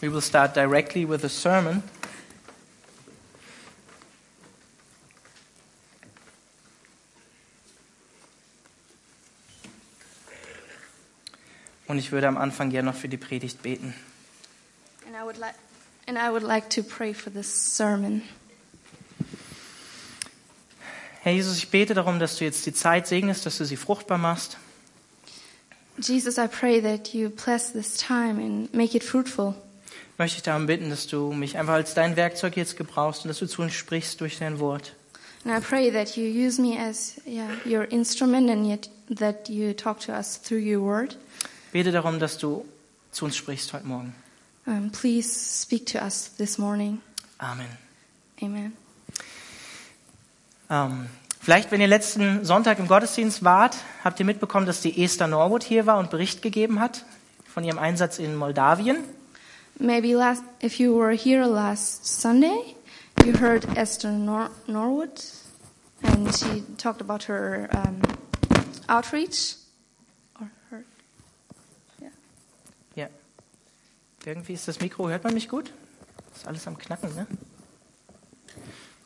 We will start directly with the sermon. Und ich würde am Anfang gerne noch für die Predigt beten. And I would like and I would like to pray for this sermon. Herr Jesus, ich bete darum, dass du jetzt die Zeit segnest, dass du sie fruchtbar machst. Jesus, I pray that you bless this time and make it fruitful. Möchte ich darum bitten, dass du mich einfach als dein Werkzeug jetzt gebrauchst und dass du zu uns sprichst durch dein Wort. And I pray that you use me as yeah, your instrument and yet that you talk to us through your word. Bete darum, dass du zu uns sprichst heute Morgen. Um, please speak to us this morning. Amen. Amen. Ähm, vielleicht, wenn ihr letzten Sonntag im Gottesdienst wart, habt ihr mitbekommen, dass die Esther Norwood hier war und Bericht gegeben hat von ihrem Einsatz in Moldawien. Maybe last, if you were here last Sunday, you heard Esther Nor- Norwood, and she talked about her um, outreach. Or her, yeah. Ja. Irgendwie ist das Mikro, hört man mich gut? Ist alles am Knacken, ne?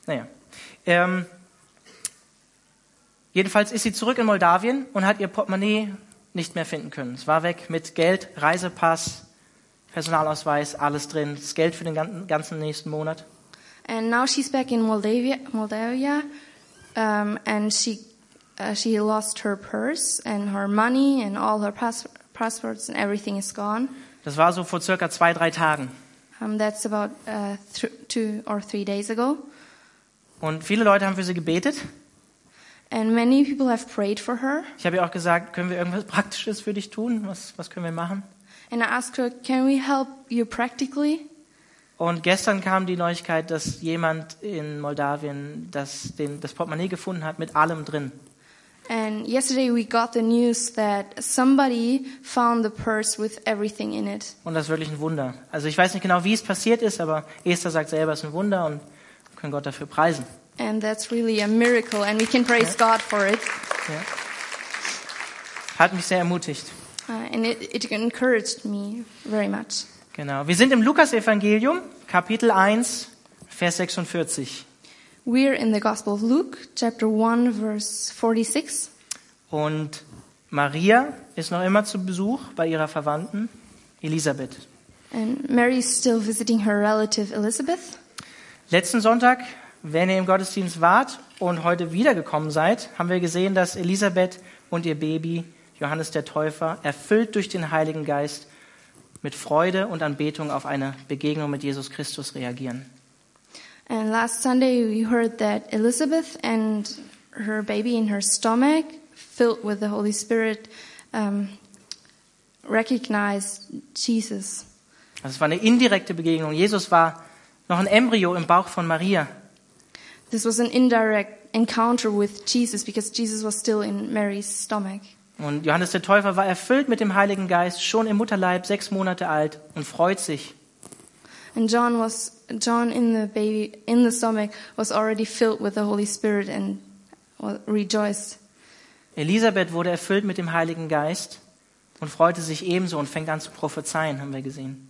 Naja. Ähm, jedenfalls ist sie zurück in Moldawien und hat ihr Portemonnaie nicht mehr finden können. Es war weg mit Geld, Reisepass, Personalausweis, alles drin. Das Geld für den ganzen, ganzen nächsten Monat. And now she's back in Moldavia, Moldavia, um, and she uh, she lost her purse and her money and all her pass- passports and everything is gone. Das war so vor circa zwei, drei Tagen. Um, that's about uh, th- two or three days ago. Und viele Leute haben für sie gebetet. And many people have prayed for her. Ich habe ihr auch gesagt, können wir irgendwas Praktisches für dich tun? Was, was können wir machen? And I asked her, can we help you practically? Und gestern kam die Neuigkeit, dass jemand in Moldawien das, den, das Portemonnaie gefunden hat mit allem drin. And yesterday we got the news that somebody found the purse with everything in it. Und das ist wirklich ein Wunder. Also ich weiß nicht genau, wie es passiert ist, aber Esther sagt selber, es ist ein Wunder und wir können Gott dafür preisen. And that's really a miracle, and we can praise God for it. Ja. Hat mich sehr ermutigt. Uh, and it, it encouraged me very much. Genau. Wir sind im Lukas-Evangelium, Kapitel 1, Vers 46. We're in the Gospel of Luke, chapter 1, verse 46. Und Maria ist noch immer zu Besuch bei ihrer Verwandten Elisabeth. And Mary is still visiting her relative Elizabeth. Letzten Sonntag, wenn ihr im Gottesdienst wart und heute wiedergekommen seid, haben wir gesehen, dass Elisabeth und ihr Baby Johannes der Täufer erfüllt durch den Heiligen Geist mit Freude und Anbetung auf eine Begegnung mit Jesus Christus reagieren. And last Sunday we heard that Elizabeth and her baby in her stomach, filled with the Holy Spirit, um, recognized Jesus. Also es war eine indirekte Begegnung. Jesus war noch ein Embryo im Bauch von Maria. This was an indirect encounter with Jesus because Jesus was still in Mary's stomach. Und Johannes der Täufer war erfüllt mit dem Heiligen Geist, schon im Mutterleib, sechs Monate alt und freut sich. And John was John in the baby in the stomach was already filled with the Holy Spirit and rejoiced. Elisabeth wurde erfüllt mit dem Heiligen Geist und freute sich ebenso und fängt an zu prophezeien, haben wir gesehen.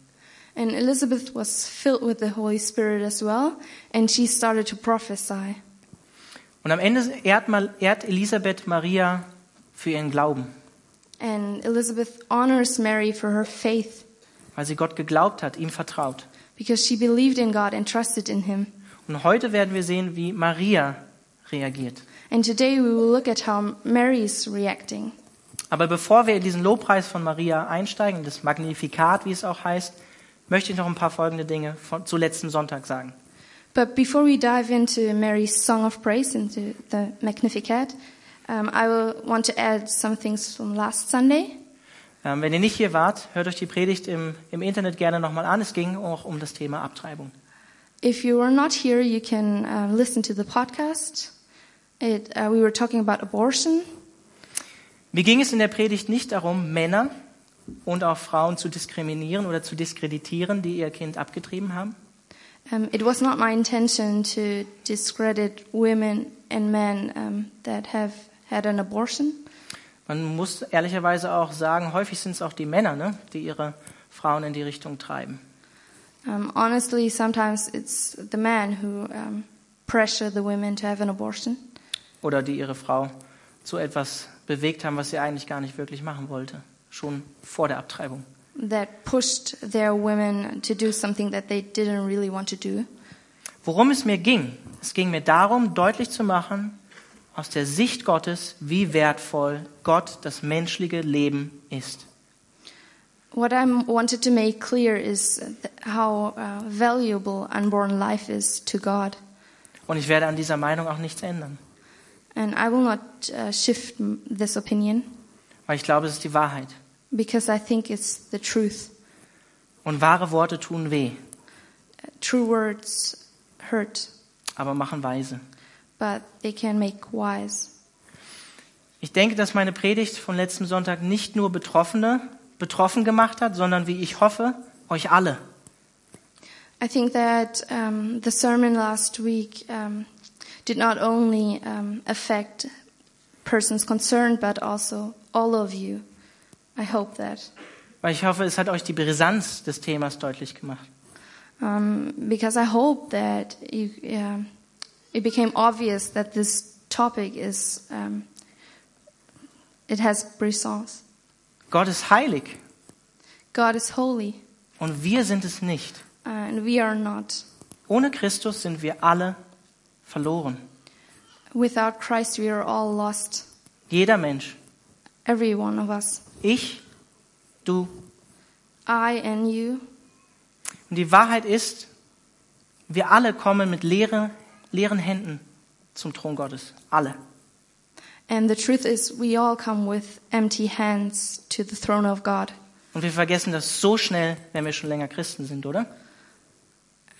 And Elizabeth was filled with the Holy Spirit as well, and she started to prophesy. Und am Ende ehrt Elisabeth Maria für ihren Glauben, And Elizabeth honors Mary for her faith weil sie Gott geglaubt hat, ihm vertraut. because she believed in God and trusted in Him. Und heute werden wir sehen, wie Maria reagiert. And today we will look at how Mary is reacting. Aber bevor wir in diesen Lobpreis von Maria einsteigen, das Magnifikat, wie es auch heißt, möchte ich noch ein paar folgende Dinge von, zu letzten Sonntag sagen. But before we dive into Mary's song of praise, into the Magnificat, um, I will want to add some things from last Sunday. Ähm, wenn ihr nicht hier wart, hört euch die Predigt im, im Internet gerne nochmal an. Es ging auch um das Thema Abtreibung. If you were not here, you can uh, listen to the podcast. It, uh, we were talking about abortion. Mir ging es in der Predigt nicht darum, Männer und auch Frauen zu diskriminieren oder zu diskreditieren, die ihr Kind abgetrieben haben. Um, it was not my intention to discredit women and men um, that have had an abortion. Man muss ehrlicherweise auch sagen, häufig sind es auch die Männer, ne, die ihre Frauen in die Richtung treiben. Um, honestly, sometimes it's the men who um, pressure the women to have an abortion, oder die ihre Frau zu etwas bewegt haben, was sie eigentlich gar nicht wirklich machen wollte, schon vor der Abtreibung. that pushed their women to do something that they didn't really want to do. Worum es mir ging, es ging mir darum, deutlich zu machen, aus der Sicht Gottes, wie wertvoll Gott das menschliche Leben ist. What I wanted to make clear is how uh, valuable unborn life is to God. Und ich werde an dieser Meinung auch nichts ändern, And I will not uh, shift this opinion weil ich glaube, es ist die Wahrheit. because I think it's the truth. Und wahre Worte tun weh, True words hurt, aber machen weise. But they can make wise. Ich denke, dass meine Predigt von letztem Sonntag nicht nur Betroffene betroffen gemacht hat, sondern wie ich hoffe, euch alle. I think that um, the sermon last week um, did not only um, affect persons concerned, but also all of you. I hope that. Weil ich hoffe, es hat euch die Brisanz des Themas deutlich gemacht. Um, because I hope that you, um, it became obvious that this topic is, um, it has brisance. Gott ist heilig God is holy, und wir sind es nicht. and we are not. Ohne Christus sind wir alle verloren. Without Christ, we are all lost. Jeder Mensch. Every one of us. Ich, du. I and you. Und die Wahrheit ist, wir alle kommen mit leere, leeren Händen zum Thron Gottes. Alle. And the truth is, we all come with empty hands to the throne of God. Und wir vergessen das so schnell, wenn wir schon länger Christen sind, oder?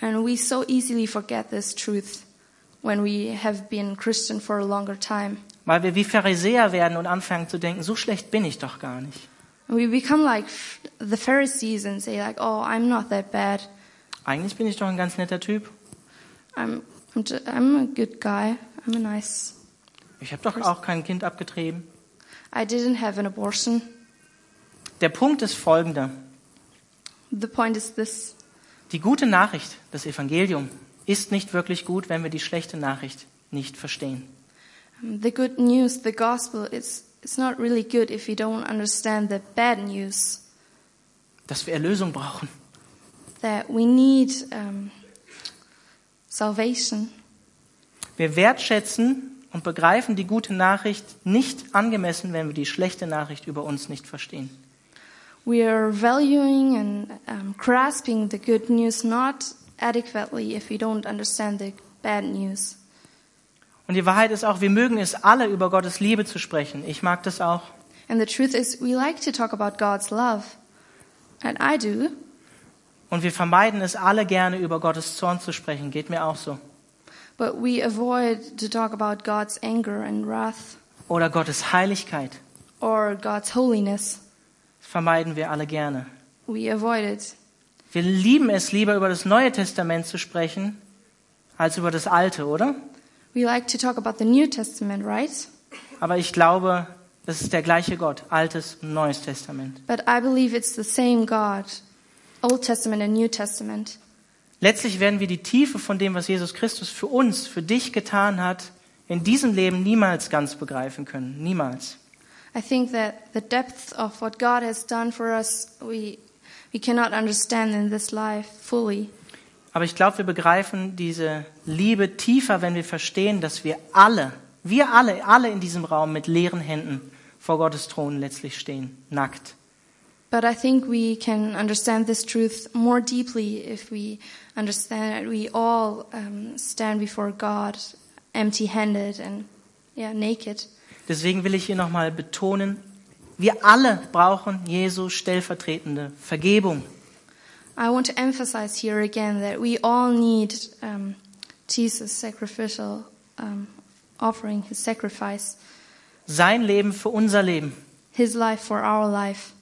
And we so easily forget this truth when we have been Christian for a longer time. Weil wir wie Pharisäer werden und anfangen zu denken, so schlecht bin ich doch gar nicht. And we become like the Pharisees and say like, "Oh, I'm not that bad. Eigentlich bin ich doch ein ganz netter Typ. I'm Ju- I'm a good guy. I'm a nice. Ich habe doch auch kein Kind abgetrieben. I didn't have an abortion." Der Punkt ist folgender. The point is this: Die gute Nachricht, das Evangelium, ist nicht wirklich gut, wenn wir die schlechte Nachricht nicht verstehen. the good news, the gospel, is it's not really good if you don't understand the bad news Dass wir Erlösung brauchen. that we need um, salvation. Wir wertschätzen und begreifen die gute Nachricht nicht angemessen, wenn wir die schlechte Nachricht über uns nicht verstehen. We are valuing and um, grasping the good news not adequately if we don't understand the bad news. Und die Wahrheit ist auch, wir mögen es alle, über Gottes Liebe zu sprechen. Ich mag das auch. And the truth is, we like to talk about God's love. And I do. Und wir vermeiden es alle gerne, über Gottes Zorn zu sprechen. Geht mir auch so. But we avoid to talk about God's anger and wrath Oder Gottes Heiligkeit. or God's holiness. Das vermeiden wir alle gerne. We avoid it. Wir lieben es lieber, über das Neue Testament zu sprechen, als über das Alte, oder? We like to talk about the New Testament, right? Aber ich glaube, das ist der gleiche Gott, Altes und Neues Testament. But I believe it's the same God, Old Testament and New Testament. Letztlich werden wir die Tiefe von dem, was Jesus Christus für uns, für dich getan hat, in diesem Leben niemals ganz begreifen können. Niemals. I think that the depth of what God has done for us, we, we cannot understand in this life fully. Aber ich glaube, wir begreifen diese Liebe tiefer, wenn wir verstehen, dass wir alle, wir alle, alle in diesem Raum mit leeren Händen vor Gottes Thron letztlich stehen, nackt. But I think we can understand this truth more deeply if we understand that we all um, stand before God empty handed and yeah, naked. Deswegen will ich hier nochmal betonen, wir alle brauchen Jesu stellvertretende Vergebung. I want to emphasize here again that we all need um, Jesus' sacrificial um, offering, his sacrifice, Sein Leben für unser Leben, his life for our life,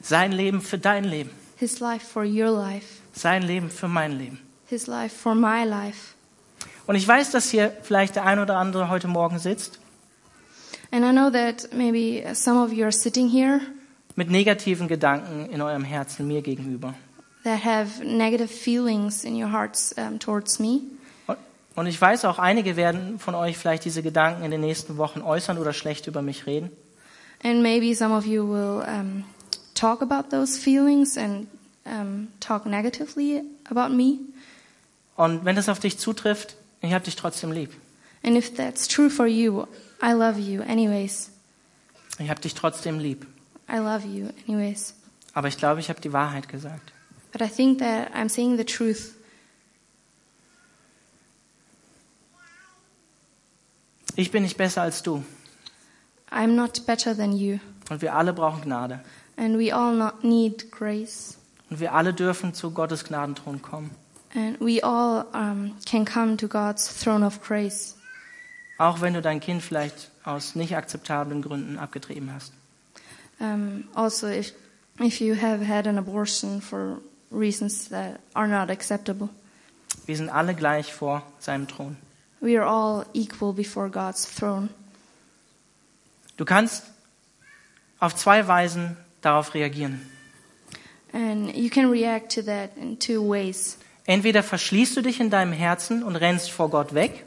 sein Leben für dein Leben, his life for your life, sein Leben für mein Leben. his life for my life. Und ich weiß, dass hier vielleicht der ein oder andere heute Morgen sitzt And I know that maybe some of you are sitting here mit negativen Gedanken in eurem Herzen mir gegenüber. that have negative feelings in your hearts um, towards me. Und- ich weiß auch, einige werden von euch vielleicht diese Gedanken in den nächsten Wochen äußern oder schlecht über mich reden. And maybe some of you will um, talk about those feelings and um, talk negatively about me. Und wenn das auf dich zutrifft, ich habe dich trotzdem lieb. And if that's true for you, I love you anyways. Ich habe dich trotzdem lieb. I love you anyways. Aber ich glaube, ich habe die Wahrheit gesagt. But I think that I'm saying the truth. Ich bin nicht besser als du. I'm not better than you. Und wir alle brauchen Gnade. And we all not need grace. Und wir alle dürfen zu Gottes Gnadenthron kommen. And we all um, can come to God's throne of grace. Auch wenn du dein Kind vielleicht aus nicht akzeptablen Gründen abgetrieben hast. Um, also, if, if you have had an abortion for reasons that are not acceptable, Wir sind alle gleich vor seinem Thron. we are all equal before God's throne. Du kannst auf zwei Weisen darauf reagieren. And you can react to that in two ways. Entweder verschließt du dich in deinem Herzen und rennst vor Gott weg,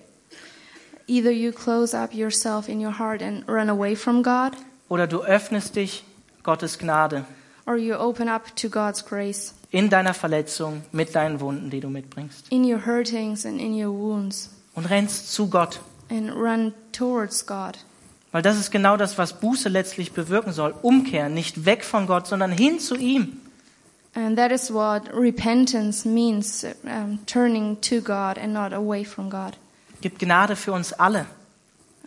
Either you close up yourself in your heart and run away from God, oder du öffnest dich Gottes Gnade or you open up to God's grace in deiner Verletzung mit deinen Wunden, die du mitbringst. in your hurtings and in your wounds Und rennst zu Gott. and run towards God. Weil das ist genau das, was Buße letztlich bewirken soll. Umkehren, nicht weg von Gott, sondern hin zu ihm. And that is what repentance means um, turning to God and not away from God. Gibt Gnade für uns alle.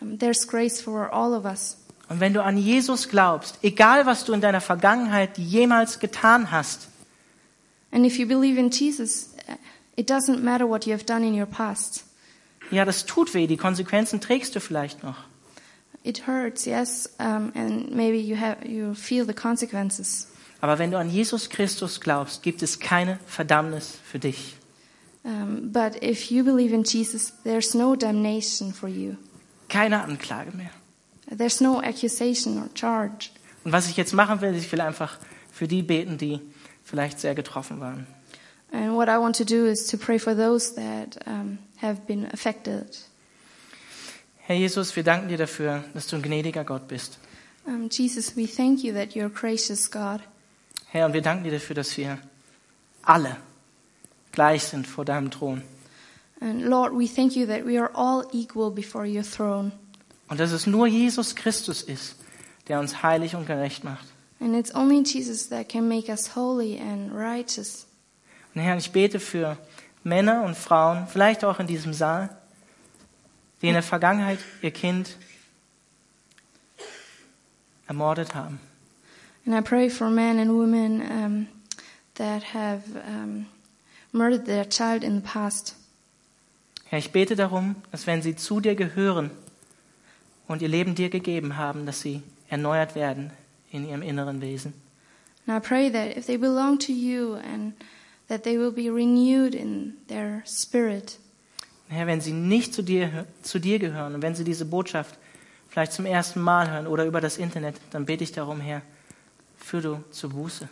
Um, there's grace for all of us. Und wenn du an Jesus glaubst, egal was du in deiner Vergangenheit jemals getan hast, And if you believe in Jesus, uh, it doesn't matter what you have done in your past. ja, das tut weh, die Konsequenzen trägst du vielleicht noch. It hurts, yes, um, and maybe you have you feel the consequences. Aber wenn du an Jesus Christus glaubst, gibt es keine Verdammnis für dich. Um, but if you believe in Jesus, there's no damnation for you. Keine Anklage mehr. There's no accusation or charge. Und was ich jetzt machen will, ich will einfach für die beten, die vielleicht sehr getroffen waren. And what I want to do is to pray for those that um, have been affected. Herr Jesus, wir danken dir dafür, dass du ein gnädiger Gott bist. Um, Jesus, we thank you that you're a gracious God. Herr, und wir danken dir dafür, dass wir alle gleich sind vor deinem Thron. And Lord, we thank you that we are all equal before your throne. Und dass es nur Jesus Christus ist, der uns heilig und gerecht macht. And it's only Jesus that can make us holy and righteous. Und Herr, ich bete für Männer und Frauen, vielleicht auch in diesem Saal, die in der Vergangenheit ihr Kind ermordet haben. And I pray for men and women um, that have um, murdered their child in the past. Herr, ich bete darum, dass wenn sie zu dir gehören und ihr Leben dir gegeben haben, dass sie erneuert werden in ihrem inneren Wesen. And I pray that if they belong to you and that they will be renewed in their spirit. Herr, wenn sie nicht zu dir, zu dir gehören und wenn sie diese Botschaft vielleicht zum ersten Mal hören oder über das Internet, dann bete ich darum, Herr, führ du zur Buße.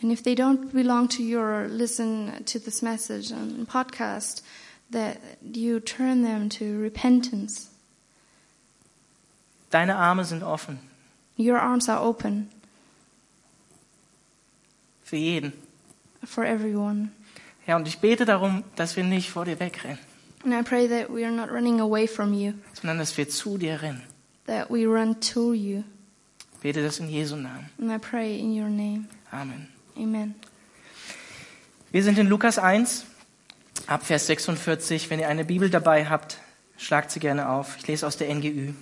And if they don't belong to you or listen to this message on podcast, that you turn them to repentance. Deine Arme sind offen Your arms are open für jeden. for everyone. Herr, und ich bete darum, dass wir nicht vor dir wegrennen, And I pray that we are not running away from you, sondern dass wir zu dir rennen. that we run to you. Ich bete das in Jesu Namen. And I pray in your name. Amen. Amen. Wir sind in Lukas 1, ab Vers 46. Wenn ihr eine Bibel dabei habt, schlagt sie gerne auf. Ich lese aus der NGÜ.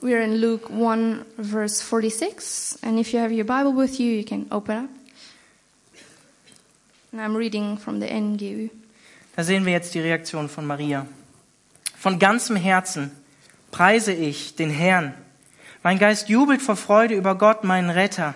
We are in Luke 1, verse 46. And if you have your Bible with you, you can open up. And I'm reading from the NGU. Da sehen wir jetzt die Reaktion von Maria. Von ganzem Herzen preise ich den Herrn. Mein Geist jubelt vor Freude über Gott, meinen Retter,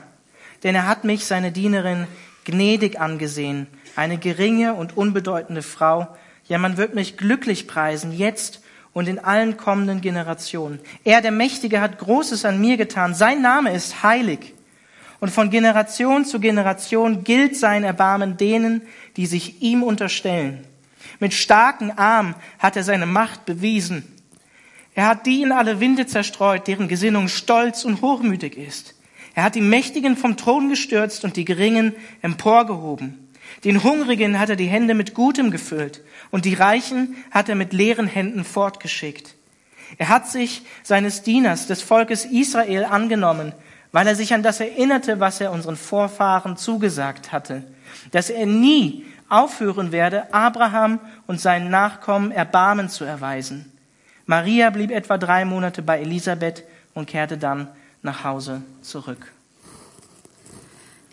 denn er hat mich, seine Dienerin, gnädig angesehen, eine geringe und unbedeutende Frau. Ja, man wird mich glücklich preisen, jetzt und in allen kommenden Generationen. Er, der Mächtige, hat Großes an mir getan. Sein Name ist heilig. Und von Generation zu Generation gilt sein Erbarmen denen, die sich ihm unterstellen. Mit starken Armen hat er seine Macht bewiesen. Er hat die in alle Winde zerstreut, deren Gesinnung stolz und hochmütig ist. Er hat die Mächtigen vom Thron gestürzt und die Geringen emporgehoben. Den Hungrigen hat er die Hände mit Gutem gefüllt und die Reichen hat er mit leeren Händen fortgeschickt. Er hat sich seines Dieners, des Volkes Israel, angenommen, weil er sich an das erinnerte, was er unseren Vorfahren zugesagt hatte, dass er nie aufhören werde, Abraham und seinen Nachkommen Erbarmen zu erweisen. Maria blieb etwa drei Monate bei Elisabeth und kehrte dann nach Hause zurück.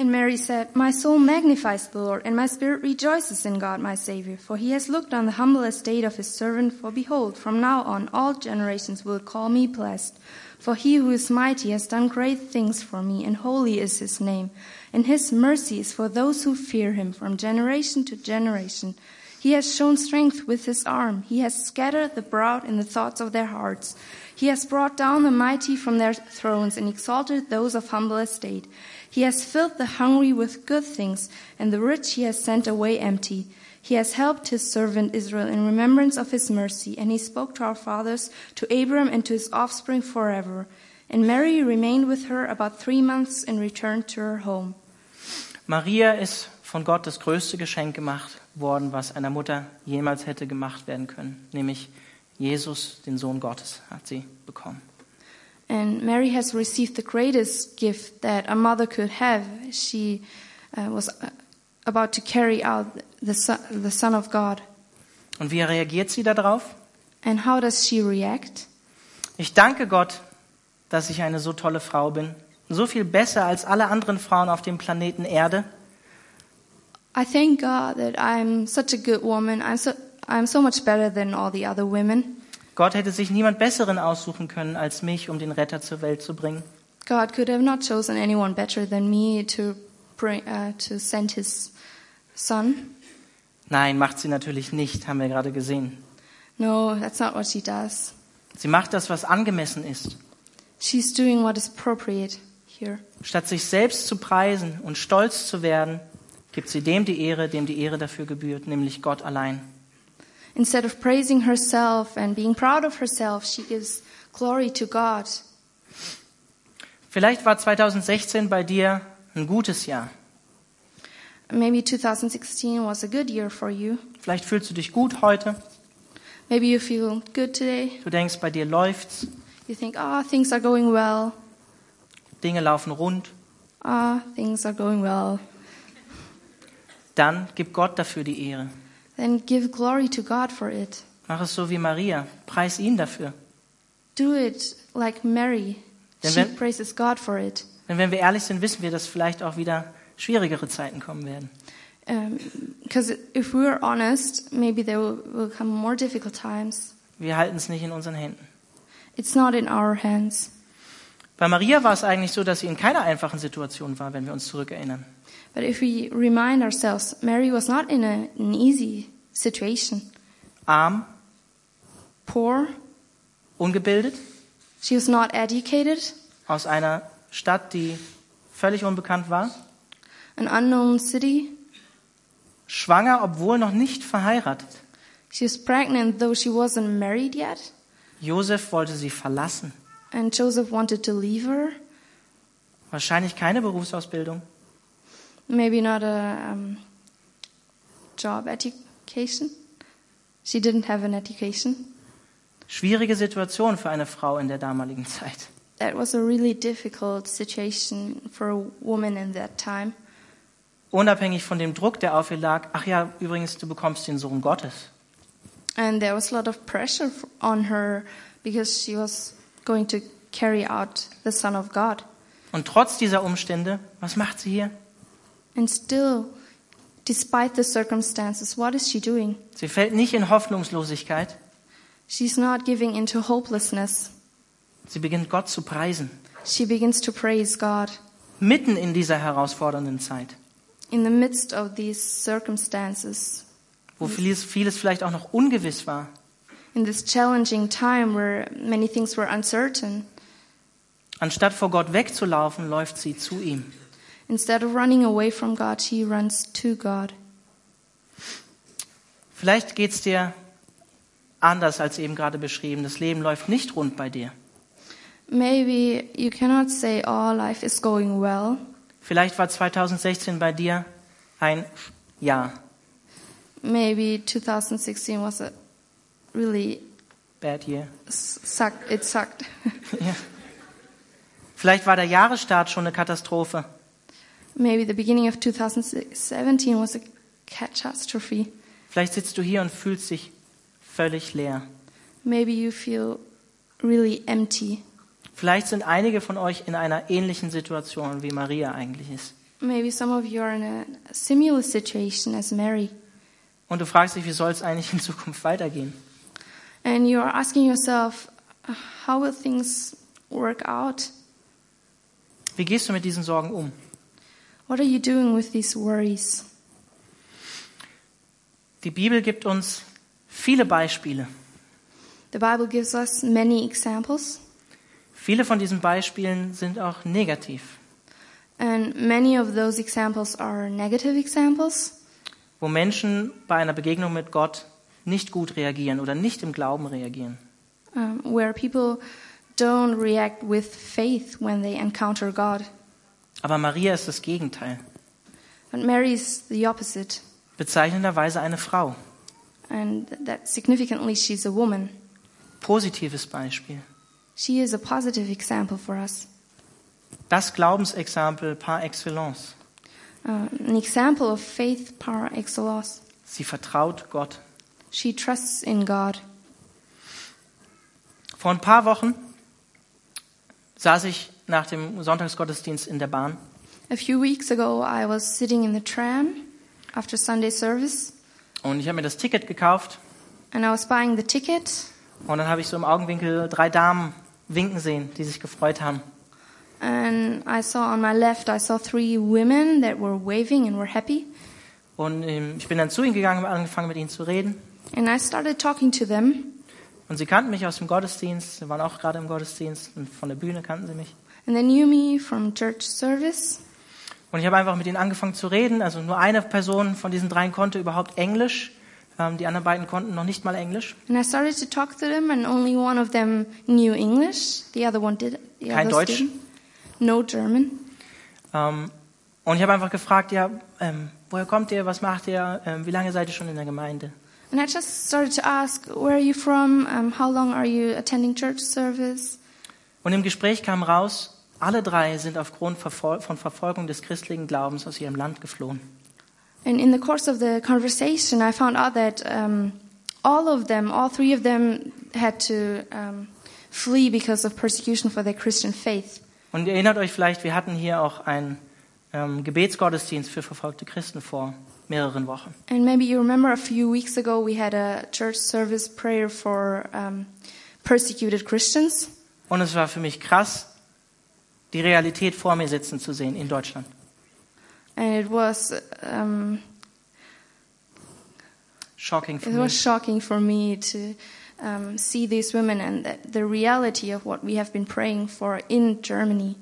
And Mary said, My soul magnifies the Lord, and my spirit rejoices in God my Savior, for he has looked on the humble estate of his servant. For behold, from now on all generations will call me blessed. For he who is mighty has done great things for me, and holy is his name. And his mercy is for those who fear him from generation to generation. He has shown strength with his arm. He has scattered the proud in the thoughts of their hearts. He has brought down the mighty from their thrones and exalted those of humble estate. He has filled the hungry with good things, and the rich he has sent away empty. He has helped his servant Israel in remembrance of his mercy, and he spoke to our fathers, to Abram, and to his offspring forever. And Mary remained with her about three months and returned to her home. Maria ist von Gott das größte Geschenk gemacht worden, was einer Mutter jemals hätte gemacht werden können, nämlich Jesus, den Sohn Gottes, hat sie bekommen. And Mary has received the greatest gift that a mother could have. She uh, was uh, about to carry out the son, the son of God. Und wie reagiert sie darauf? And how does she react? Ich danke Gott, dass ich eine so tolle Frau bin, so viel besser als alle anderen Frauen auf dem Planeten Erde. I thank God that I'm such a good woman. I'm so, I'm so much better than all the other women. Gott hätte sich niemand besseren aussuchen können als mich, um den Retter zur Welt zu bringen. God could have not chosen anyone better than me to bring, uh, to send his son. Nein, macht sie natürlich nicht, haben wir gerade gesehen. No, that's not what she does. Sie macht das, was angemessen ist. She's doing what is appropriate here. Statt sich selbst zu preisen und stolz zu werden, gibt sie dem die Ehre, dem die Ehre dafür gebührt, nämlich Gott allein. Instead of praising herself and being proud of herself, she gives glory to God. Vielleicht war 2016 bei dir ein gutes Jahr. Maybe 2016 was a good year for you. Vielleicht fühlst du dich gut heute. Maybe you feel good today. Du denkst, bei dir läuft's. You think, ah, things are going well. Dinge laufen rund. Ah, things are going well. Dann gib Gott dafür die Ehre. Then give glory to God for it. Mach es so wie Maria. Preis ihn dafür. Do it like Mary. Denn She wenn- praises God for it. Denn wenn wir ehrlich sind, wissen wir, dass vielleicht auch wieder schwierigere Zeiten kommen werden. Because if we're honest, maybe there will, will come more difficult times. Wir halten es nicht in unseren Händen. It's not in our hands. Bei Maria war es eigentlich so, dass sie in keiner einfachen Situation war, wenn wir uns zurückerinnern. But if we remind ourselves, Mary was not in a, an easy situation. Arm, Poor, ungebildet, she was not educated, aus einer Stadt, die völlig unbekannt war, an unknown city. schwanger, obwohl noch nicht verheiratet. She was pregnant, though she wasn't married yet. Josef wollte sie verlassen. And Joseph wanted to leave her. Wahrscheinlich keine Berufsausbildung. Maybe not a um, job education. She didn't have an education. Schwierige Situation für eine Frau in der damaligen Zeit. That was a really difficult situation for a woman in that time. Unabhängig von dem Druck, der auf ihr lag. Ach ja, übrigens, du bekommst den Sohn Gottes. And there was a lot of pressure on her because she was going to carry out the Son of God. Und trotz dieser Umstände, was macht sie hier? And still, despite the circumstances, what is she doing? Sie fällt nicht in Hoffnungslosigkeit. She's not giving into hopelessness. Sie beginnt Gott zu preisen. She begins to praise God Mitten in dieser herausfordernden Zeit, in the midst of these circumstances, wo vieles, vieles vielleicht auch noch ungewiss war. In this challenging time where many things were uncertain. Anstatt vor Gott wegzulaufen, läuft sie zu ihm. Instead of running away from God, she runs to God. Vielleicht geht's dir anders als eben gerade beschrieben. Das Leben läuft nicht rund bei dir. Maybe you cannot say, oh, life is going well. Vielleicht war 2016 bei dir ein Jahr. Maybe 2016 was a really Bad year. sucked. It sucked. Ja. Vielleicht war der Jahresstart schon eine Katastrophe. Maybe the beginning of 2017 was a catastrophe. Vielleicht sitzt du hier und fühlst dich völlig leer. Maybe you feel really empty. Vielleicht sind einige von euch in einer ähnlichen Situation, wie Maria eigentlich ist. Maybe some of you are in a similar situation as Mary. Und du fragst dich, wie soll es eigentlich in Zukunft weitergehen? And you are asking yourself, how will things work out? Wie gehst du mit diesen Sorgen um? What are you doing with these worries? Die Bibel gibt uns viele Beispiele. The Bible gives us many examples, Viele von diesen Beispielen sind auch negativ, and many of those examples are negative examples wo Menschen bei einer Begegnung mit Gott nicht gut reagieren oder nicht im Glauben reagieren. um, where people don't react with faith when they encounter God. Aber Maria ist das Gegenteil. But Mary is the opposite, Bezeichnenderweise eine Frau. and that significantly, she's a woman. Positives Beispiel. She is a positive example for us, Das Glaubensexempel par excellence. uh, an example of faith par excellence. Sie vertraut Gott. She trusts in God. Vor ein paar Wochen saß ich nach dem Sonntagsgottesdienst in der Bahn A few weeks ago, I was sitting in the tram after Sunday service, und ich habe mir das Ticket gekauft and I was buying the ticket, und dann habe ich so im Augenwinkel drei Damen winken sehen, die sich gefreut haben. and I saw on my left, I saw three women that were waving and were happy. Und ähm, ich bin dann zu ihnen gegangen und angefangen mit ihnen zu reden. And I started talking to them, Und sie kannten mich aus dem Gottesdienst, sie waren auch gerade im Gottesdienst und von der Bühne kannten sie mich. and they knew me from church service. Und ich habe einfach mit ihnen angefangen zu reden. Also nur eine Person von diesen dreien konnte überhaupt Englisch. Ähm, die anderen beiden konnten noch nicht mal Englisch. And I started to talk to them, and only one of them knew English. The other one did. The Kein Deutsch? didn't. No German. Ähm, und ich habe einfach gefragt, ja, ähm, woher kommt ihr, was macht ihr, ähm, wie lange seid ihr schon in der Gemeinde? And I just started to ask, where are you from? Um, how long are you attending church service? Und im Gespräch kam raus, alle drei sind aufgrund Verfol von Verfolgung des christlichen Glaubens aus ihrem Land geflohen. And in the course of the conversation, I found out that um, all of them, all three of them, had to um, flee because of persecution for their Christian faith. Und ihr erinnert euch vielleicht, wir hatten hier auch einen ähm, Gebetsgottesdienst für verfolgte Christen vor mehreren Wochen. And maybe you remember a few weeks ago we had a church service prayer for um, persecuted Christians. Und es war für mich krass, die Realität vor mir sitzen zu sehen in Deutschland. And it was um, Shocking für it mich. was shocking for me to um, see these women and the, the reality of what we have been praying for in Germany.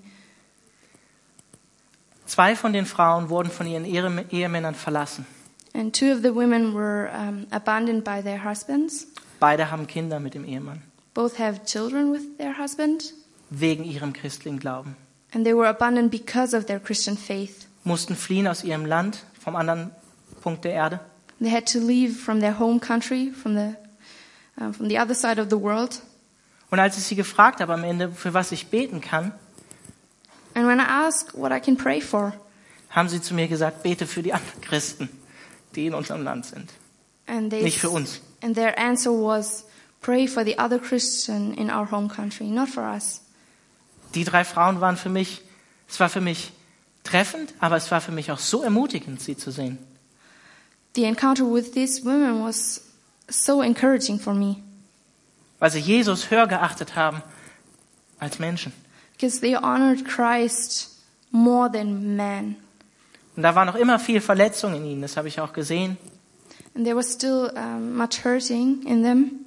Zwei von den Frauen wurden von ihren Ehe- Ehemännern verlassen. And two of the women were um, abandoned by their husbands. Beide haben Kinder mit dem Ehemann, Both have children with their husband. wegen ihrem christlichen Glauben. And they were abandoned because of their Christian faith. Mussten fliehen aus ihrem Land, vom anderen Punkt der Erde. They had to leave from their home country, from the, uh, from the other side of the world. Und als ich sie gefragt habe am Ende, für was ich beten kann, And when I asked what I can pray for, haben sie zu mir gesagt, bete für die anderen Christen, die in unserem Land sind. and they Nicht für uns. and their answer was, pray for the other Christian in our home country, not for us. Die drei Frauen waren für mich, es war für mich treffend, aber es war für mich auch so ermutigend, sie zu sehen. The encounter with these women was so encouraging for me Weil sie Jesus höher geachtet haben als Menschen. Because they honored Christ more than man. Und da war noch immer viel Verletzung in ihnen, das habe ich auch gesehen. And there was still um, much hurting in them,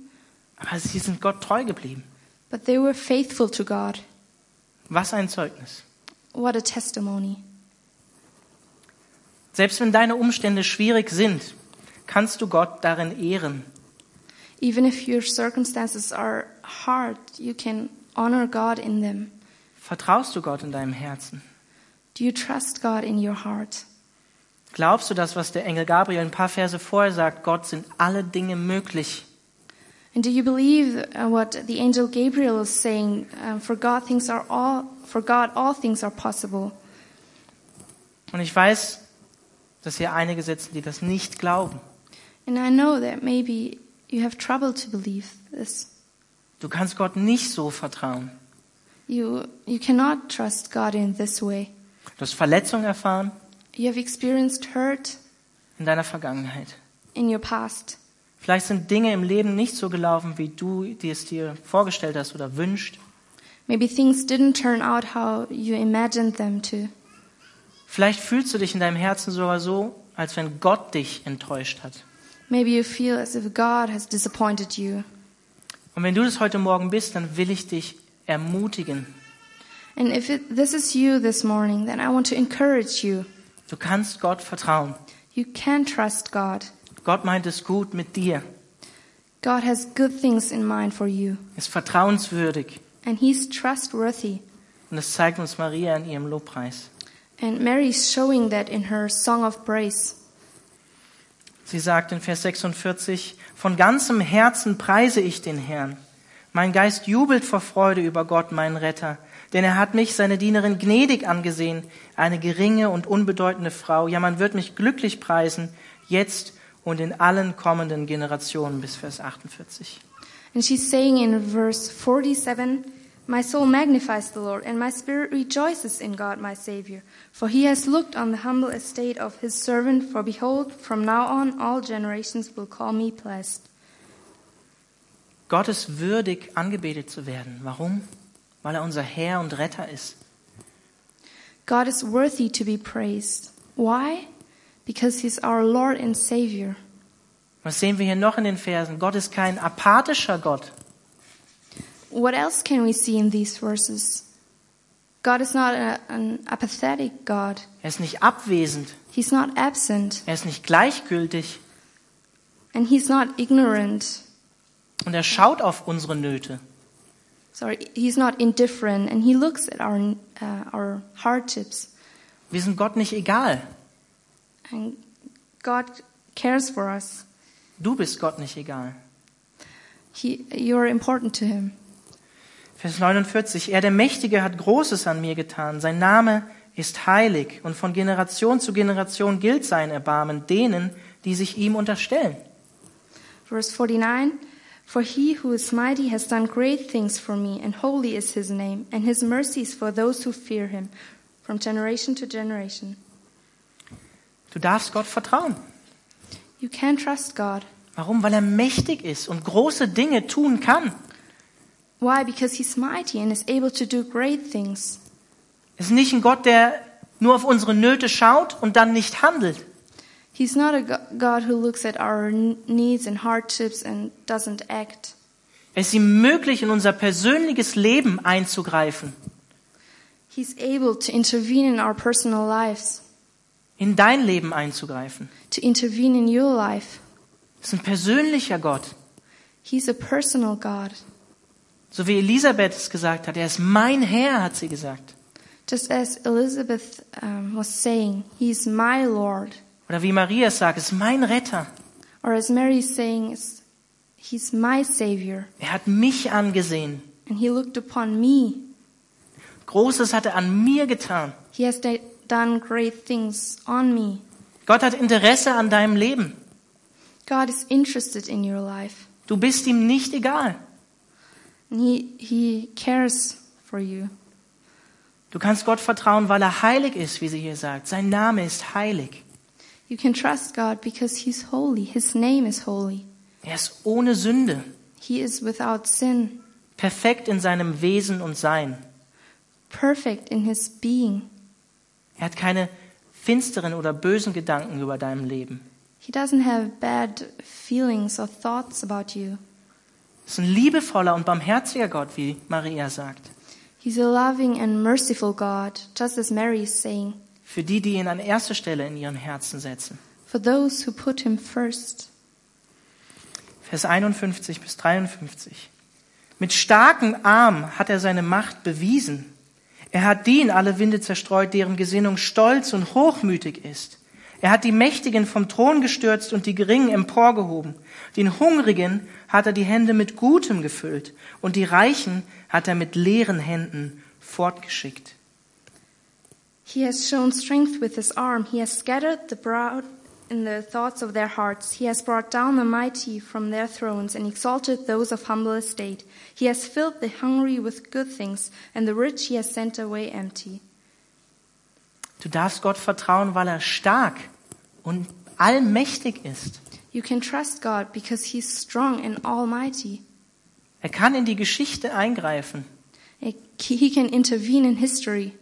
Aber sie sind Gott treu geblieben. but they were faithful to God. Was ein Zeugnis. What a testimony. Selbst wenn deine Umstände schwierig sind, kannst du Gott darin ehren. Even if your circumstances are hard, you can honor God in them. Vertraust du Gott in deinem Herzen? Do you trust God in your heart? Glaubst du das, was der Engel Gabriel ein paar Verse vorher sagt? Gott sind alle Dinge möglich. And do you believe uh, what the angel Gabriel is saying? Um, for God, things are all for God, all things are possible. Und ich weiß, dass hier einige sitzen, die das nicht glauben. And I know that maybe you have trouble to believe this. Du kannst Gott nicht so vertrauen. You you cannot trust God in this way. Du hast Verletzungen erfahren You have experienced hurt in deiner Vergangenheit. in your past. Vielleicht sind Dinge im Leben nicht so gelaufen, wie du dir es dir vorgestellt hast oder wünscht. Maybe things didn't turn out how you imagined them to. Vielleicht fühlst du dich in deinem Herzen sogar so, als wenn Gott dich enttäuscht hat. Maybe you feel as if God has disappointed you. Und wenn du das heute Morgen bist, dann will ich dich ermutigen. And if it, this is you this morning, then I want to encourage you. Du kannst Gott vertrauen. You can trust God. Gott meint es gut mit dir. God has good things in mind for you, Ist vertrauenswürdig. and He's trustworthy. Und das zeigt uns Maria in ihrem Lobpreis. And Mary is showing that in her song of praise. Sie sagt in Vers 46, von ganzem Herzen preise ich den Herrn. Mein Geist jubelt vor Freude über Gott, meinen Retter, denn er hat mich, seine Dienerin, gnädig angesehen, eine geringe und unbedeutende Frau. Ja, man wird mich glücklich preisen, jetzt und in allen kommenden Generationen bis Vers 48. And she's saying in verse 47, My soul magnifies the Lord, and my spirit rejoices in God my Savior. For he has looked on the humble estate of his servant, for behold, from now on all generations will call me blessed. Gott ist würdig, angebetet zu werden. Warum? Weil er unser Herr und Retter ist. God is worthy to be praised. Why? Because he's our Lord and Savior. Was sehen wir hier noch in den Versen? Gott ist kein apathischer Gott. What else can we see in these verses? God is not a, an apathetic God. Er ist nicht abwesend. He's not absent, Er ist nicht gleichgültig. and he's not ignorant. Und er schaut auf unsere Nöte. Sorry, he's not indifferent, and he looks at our uh, our hardships. Wir sind Gott nicht egal. And God cares for us. Du bist Gott nicht egal. He, you're important to him. Vers 49. Er, der Mächtige, hat Großes an mir getan. Sein Name ist heilig und von Generation zu Generation gilt sein Erbarmen denen, die sich ihm unterstellen. Verse 49 For he who is mighty has done great things for me, and holy is his name, and his mercies for those who fear him, from generation to generation. Du darfst Gott vertrauen. You can trust God. Warum? Weil er mächtig ist und große Dinge tun kann. Why? Because he's mighty and is able to do great things. Es ist nicht ein Gott, der nur auf unsere Nöte schaut und dann nicht handelt. He's not a go- God who looks at our needs and hardships and doesn't act. Es ist ihm möglich, in unser persönliches Leben einzugreifen. He's able to intervene in our personal lives, In dein Leben einzugreifen. to intervene in your life. Es ist ein persönlicher Gott. He's a personal God. So wie Elisabeth es gesagt hat. Er ist mein Herr, hat sie gesagt. Just as Elizabeth um, was saying, He's my Lord. Oder wie Maria sagt, ist mein Retter. Or as Mary is saying, "Is- He's my Savior. Er hat mich angesehen. And He looked upon me. Großes hat er an mir getan. He has done great things on me. Gott hat Interesse an deinem Leben. God is interested in your life. Du bist ihm nicht egal. He, he cares for you. Du kannst Gott vertrauen, weil er heilig ist, wie sie hier sagt. Sein Name ist heilig. You can trust God because He's holy. His name is holy. Er ist ohne Sünde, He is without sin, perfekt in seinem Wesen und Sein. perfect in His being. Er hat keine finsteren oder bösen Gedanken über deinem Leben. He doesn't have bad feelings or thoughts about you. Er ist ein liebevoller und barmherziger Gott, wie Maria sagt. He's a loving and merciful God, just as Mary is saying. Für die, die ihn an erste Stelle in ihrem Herzen setzen. for those who put him first. Vers 51 bis 53. Mit starkem Arm hat er seine Macht bewiesen. Er hat die in alle Winde zerstreut, deren Gesinnung stolz und hochmütig ist. Er hat die Mächtigen vom Thron gestürzt und die Geringen emporgehoben. Den Hungrigen hat er die Hände mit Gutem gefüllt und die Reichen hat er mit leeren Händen fortgeschickt. He has shown strength with his arm. He has scattered the proud in the thoughts of their hearts. He has brought down the mighty from their thrones and exalted those of humble estate. He has filled the hungry with good things, and the rich he has sent away empty. Du darfst Gott vertrauen, weil er stark und allmächtig ist. You can trust God because he's strong and almighty. Er kann in die Geschichte eingreifen. He can intervene in history.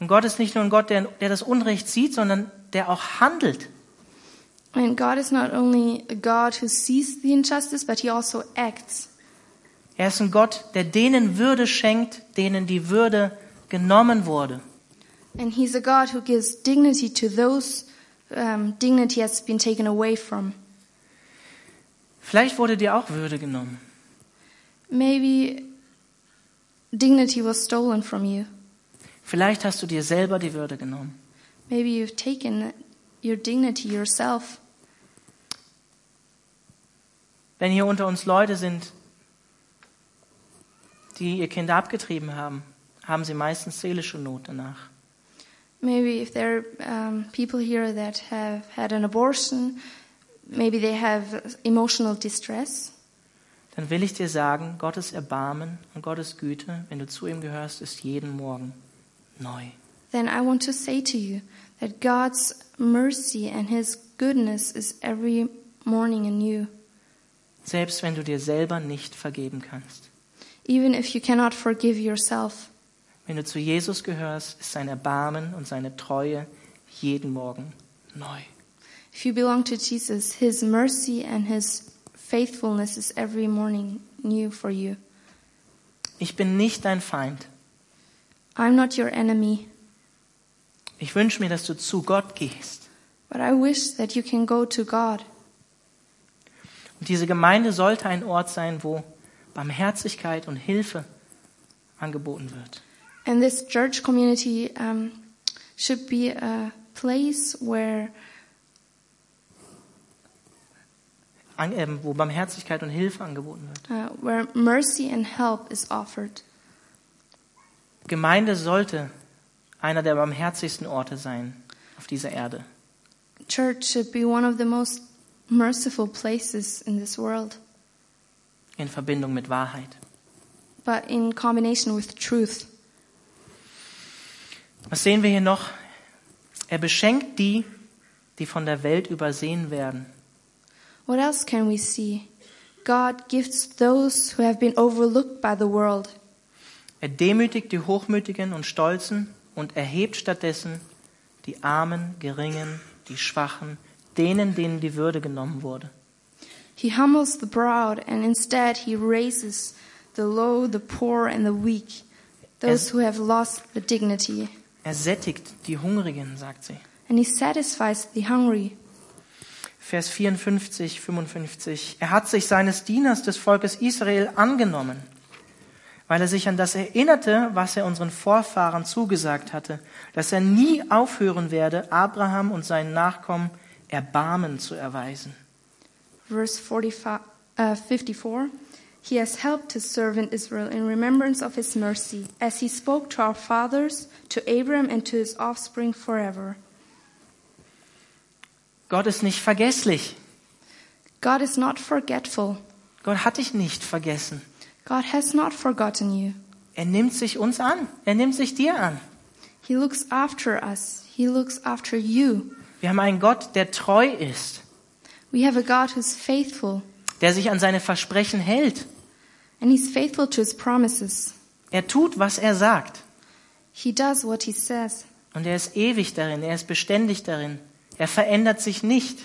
Und Gott ist nicht nur ein Gott, der, der das Unrecht sieht, sondern der auch handelt. And God is not only a God who sees the injustice, but he also acts. Er ist ein Gott, der denen Würde schenkt, denen die Würde genommen wurde. And he's a God who gives dignity to those um, dignity has been taken away from. Vielleicht wurde dir auch Würde genommen. Maybe dignity was stolen from you. Vielleicht hast du dir selber die Würde genommen. Maybe you've taken your dignity yourself. Wenn hier unter uns Leute sind, die ihr Kind abgetrieben haben, haben sie meistens seelische Not danach. Maybe if there are um, people here that have had an abortion, maybe they have emotional distress. Dann will ich dir sagen, Gottes Erbarmen und Gottes Güte, wenn du zu ihm gehörst, ist jeden Morgen neu. Then I want to say to you that God's mercy and His goodness is every morning anew. Selbst wenn du dir selber nicht vergeben kannst. Even if you cannot forgive yourself, Wenn du zu Jesus gehörst, ist sein Erbarmen und seine Treue jeden Morgen neu. if you belong to Jesus, His mercy and His faithfulness is every morning new for you. Ich bin nicht dein Feind. I'm not your enemy, Ich wünsche mir, dass du zu Gott gehst. but I wish that you can go to God. Und diese Gemeinde sollte ein Ort sein, wo Barmherzigkeit und Hilfe angeboten wird. And this church community um, should be a place where An, ähm, wo Barmherzigkeit und Hilfe angeboten wird. uh, where mercy and help is offered. Gemeinde sollte einer der barmherzigsten Orte sein auf dieser Erde. Church should be one of the most merciful places in this world, in Verbindung mit Wahrheit. but in combination with truth. Was sehen wir hier noch? Er beschenkt die, die von der Welt übersehen werden. What else can we see? God gifts those who have been overlooked by the world. Er demütigt die Hochmütigen und Stolzen und erhebt stattdessen die Armen, Geringen, die Schwachen, denen, denen die Würde genommen wurde. He humbles the proud, and instead he raises the low, the poor, and the weak, those who have lost the dignity. Er sättigt die Hungrigen, sagt sie. And he satisfies the hungry. Vers 54, 55. Er hat sich seines Dieners des Volkes Israel angenommen, weil er sich an das erinnerte, was er unseren Vorfahren zugesagt hatte, dass er nie aufhören werde, Abraham und seinen Nachkommen Erbarmen zu erweisen. Verse 45, uh, 54 He has helped his servant Israel in remembrance of his mercy, as he spoke to our fathers, to Abraham, and to his offspring forever. Gott ist nicht vergesslich. God is not forgetful. Gott hat dich nicht vergessen. God has not forgotten you. Er nimmt sich uns an. Er nimmt sich dir an. He looks after us. He looks after you. Wir haben einen Gott, der treu ist, We have a God who's faithful, der sich an seine Versprechen hält. and He's faithful to His promises. Er tut, was er sagt. He does what He says, Und er ist ewig darin. Er ist beständig darin. Er verändert sich nicht.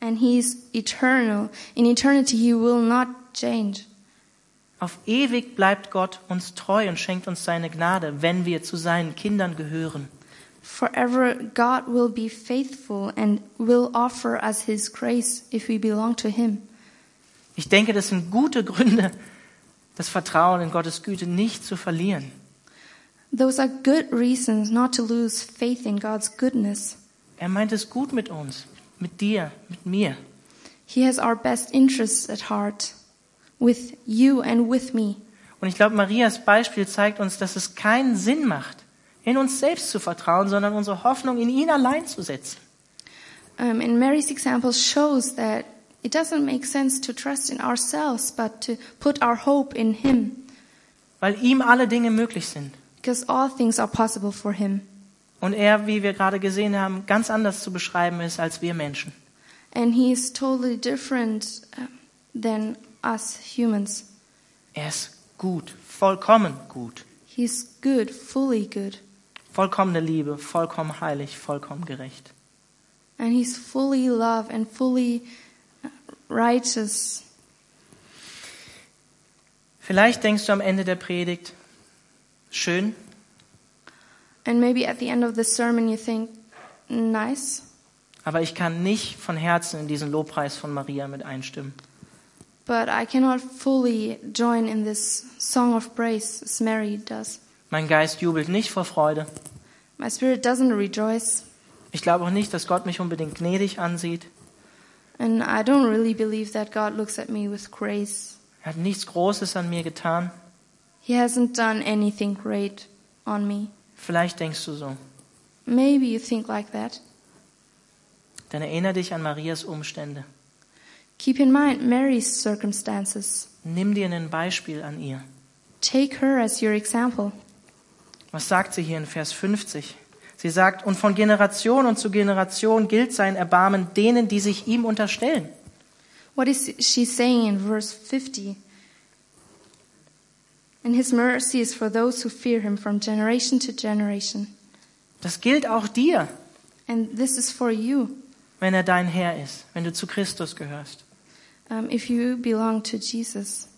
and He's eternal. In eternity, He will not change. Auf ewig bleibt Gott uns treu und schenkt uns seine Gnade, wenn wir zu seinen Kindern gehören. Forever, God will be faithful and will offer us His grace if we belong to Him. Ich denke, das sind gute Gründe, das Vertrauen in Gottes Güte nicht zu verlieren. Those are good reasons not to lose faith in God's goodness. Er meint es gut mit uns, mit dir, mit mir. He has our best interests at heart, with you and with me. Und ich glaube, Marias Beispiel zeigt uns, dass es keinen Sinn macht, in uns selbst zu vertrauen, sondern unsere Hoffnung in ihn allein zu setzen. Um, and Mary's example shows that it doesn't make sense to trust in ourselves, but to put our hope in Him, Weil ihm alle Dinge möglich sind. because all things are possible for Him. Und er, wie wir gerade gesehen haben, ganz anders zu beschreiben ist als wir Menschen. And He is totally different um, than us humans. Er ist gut, vollkommen gut. He's good, fully good, Vollkommene Liebe, vollkommen heilig, vollkommen gerecht. and He's fully love and fully uh, righteous. Vielleicht denkst du am Ende der Predigt, schön, And maybe at the end of the sermon you think, nice, aber ich kann nicht von Herzen in diesen Lobpreis von Maria mit einstimmen. But I cannot fully join in this song of praise as Mary does. Mein Geist jubelt nicht vor Freude. My spirit doesn't rejoice, Ich glaube auch nicht, dass Gott mich unbedingt gnädig ansieht. and I don't really believe that God looks at me with grace. Er hat nichts Großes an mir getan. He hasn't done anything great on me. Vielleicht denkst du so. Maybe you think like that. Dann erinnere dich an Marias Umstände. Keep in mind Mary's circumstances. Nimm dir ein Beispiel an ihr. Take her as your example. Was sagt sie hier in Vers 50? Sie sagt, und von Generation und zu Generation gilt sein Erbarmen denen, die sich ihm unterstellen. What is she saying in verse 50? And his mercy is for those who fear him from generation to generation. Das gilt auch dir, And this is for you wenn er dein Herr ist, wenn du zu Christus gehörst. Um, if you belong to Jesus.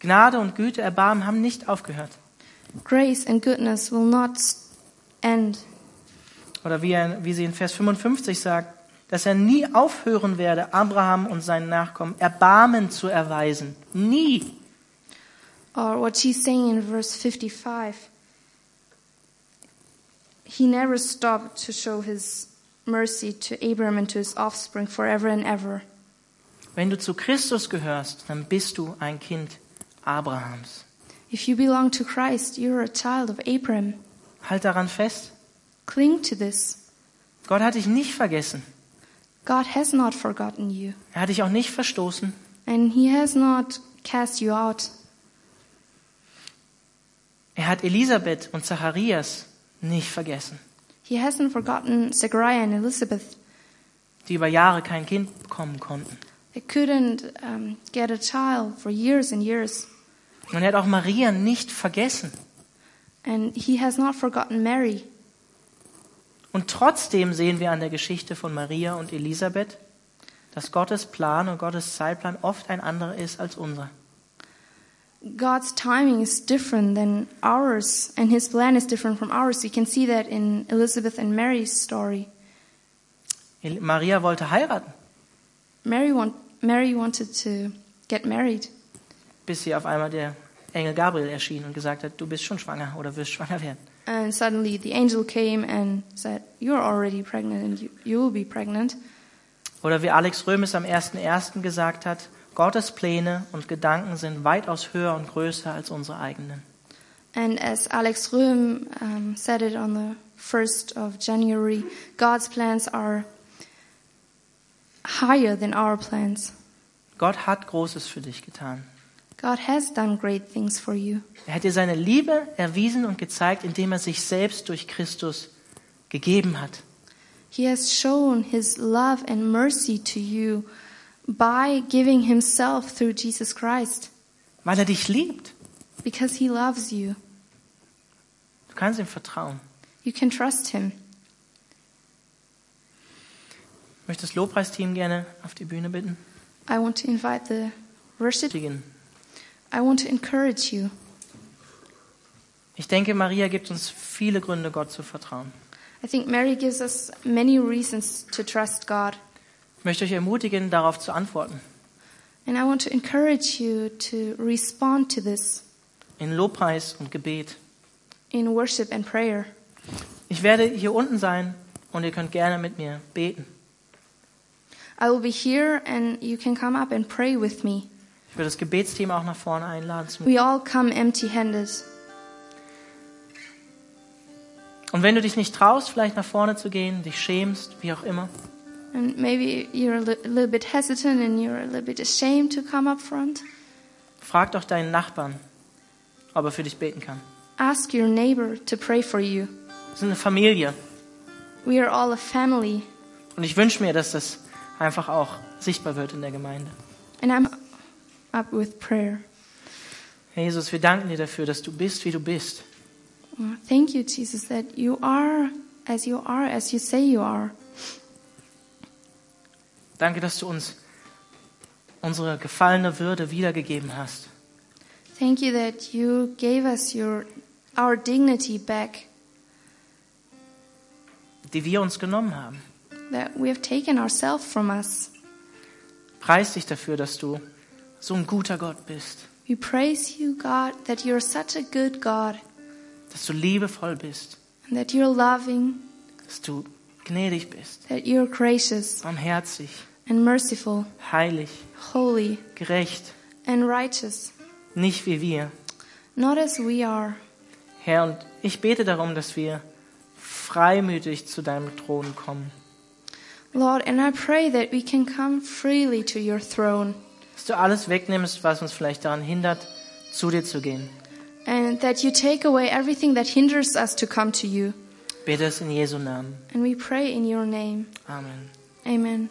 Gnade und Güte, Erbarmen haben nicht aufgehört. Grace and goodness will not end. Oder wie, er, wie sie in Vers 55 sagt, dass er nie aufhören werde, Abraham und seinen Nachkommen Erbarmen zu erweisen. Nie. Or what she's saying in verse 55. He never stopped to show his mercy to Abraham and to his offspring forever and ever. Wenn du zu Christus gehörst, dann bist du ein Kind Abrahams. If you belong to Christ, you're a child of Abraham. Halt daran fest. Cling to this. Gott hat dich nicht vergessen. God has not forgotten you, Er hat dich auch nicht verstoßen. and He has not cast you out. Er hat Elisabeth und Zacharias nicht vergessen, He hasn't forgotten Zechariah and Elizabeth. die über Jahre kein Kind bekommen konnten. They couldn't um, get a child for years and years. Und er hat auch Maria nicht vergessen. And He has not forgotten Mary. Und trotzdem sehen wir an der Geschichte von Maria und Elisabeth, dass Gottes Plan und Gottes Zeitplan oft ein anderer ist als unser. God's timing is different than ours, and His plan is different from ours. You can see that in Elizabeth and Mary's story. Maria wollte heiraten, Mary, want, Mary wanted to get married, bis sie auf einmal der Engel Gabriel erschien und gesagt hat, du bist schon schwanger oder wirst schwanger werden. and suddenly the angel came and said, You're already pregnant, and you, you will be pregnant. Oder wie Alex Römes am 1.1. gesagt hat, Gottes Pläne und Gedanken sind weitaus höher und größer als unsere eigenen. And as Alex Röhm um, said it on the 1st of January, God's plans are higher than our plans. Gott hat Großes für dich getan. God has done great things for you. Er hat dir seine Liebe erwiesen und gezeigt, indem er sich selbst durch Christus gegeben hat. He has shown his love and mercy to you by giving himself through Jesus Christ Weil er dich liebt. because he loves you. Du kannst ihm vertrauen. You can trust him. Ich möchte das Lobpreisteam gerne auf die Bühne bitten. I want to invite the worship. I want to encourage you. Ich denke, Maria gibt uns viele Gründe, Gott zu vertrauen. I think Mary gives us many reasons to trust God. Ich möchte euch ermutigen, darauf zu antworten. And I want to encourage you to respond to this In Lobpreis und Gebet. in worship and prayer. Ich werde hier unten sein und ihr könnt gerne mit mir beten. I will be here and you can come up and pray with me. Ich würde das Gebetsteam auch nach vorne einladen. We all come empty handed. und wenn du dich nicht traust, vielleicht nach vorne zu gehen, dich schämst, wie auch immer, And maybe you're a little bit hesitant and you're a little bit ashamed to come up front. frag doch deinen Nachbarn, ob er für dich beten kann. Ask your neighbor to pray for you. Wir sind eine Familie We are all a family. und ich wünsche mir, dass das einfach auch sichtbar wird in der Gemeinde. And I'm up with prayer. Herr Jesus, wir danken dir dafür, dass du bist, wie du bist. Thank you, Jesus, that you are as you are, as you say you are. Danke, dass du uns unsere gefallene Würde wiedergegeben hast. Thank you that you gave us your our dignity back, die wir uns genommen haben. That we have taken ourselves from us. Preis dich dafür, dass du so ein guter Gott bist, We praise you, God, that you're such a good God, dass du liebevoll bist, and that you're loving, dass du gnädig bist, that you're gracious barmherzig, and merciful, heilig, holy gerecht, and righteous, nicht wie wir. not as we are. Herr, und ich bete darum, dass wir freimütig zu deinem Thron kommen, Lord, and I pray that we can come freely to your throne dass du alles wegnimmst, was uns vielleicht daran hindert, zu dir zu gehen. and that you take away everything that hinders us to come to you. Bete es in Jesu Namen. And we pray in your name. Amen. Amen.